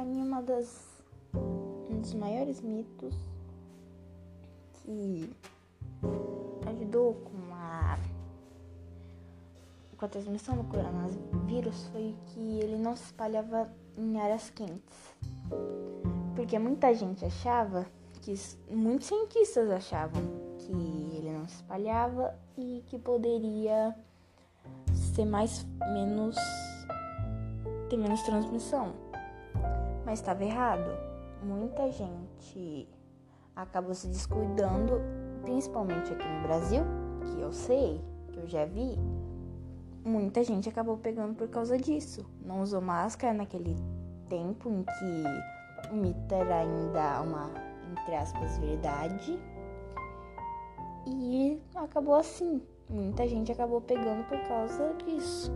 em uma das um dos maiores mitos que ajudou com a com a transmissão do coronavírus foi que ele não se espalhava em áreas quentes. Porque muita gente achava que muitos cientistas achavam que ele não se espalhava e que poderia ser mais menos ter menos transmissão. Mas estava errado. Muita gente acabou se descuidando, principalmente aqui no Brasil, que eu sei, que eu já vi, muita gente acabou pegando por causa disso. Não usou máscara naquele tempo em que o mito era ainda uma, entre aspas, verdade. E acabou assim. Muita gente acabou pegando por causa disso.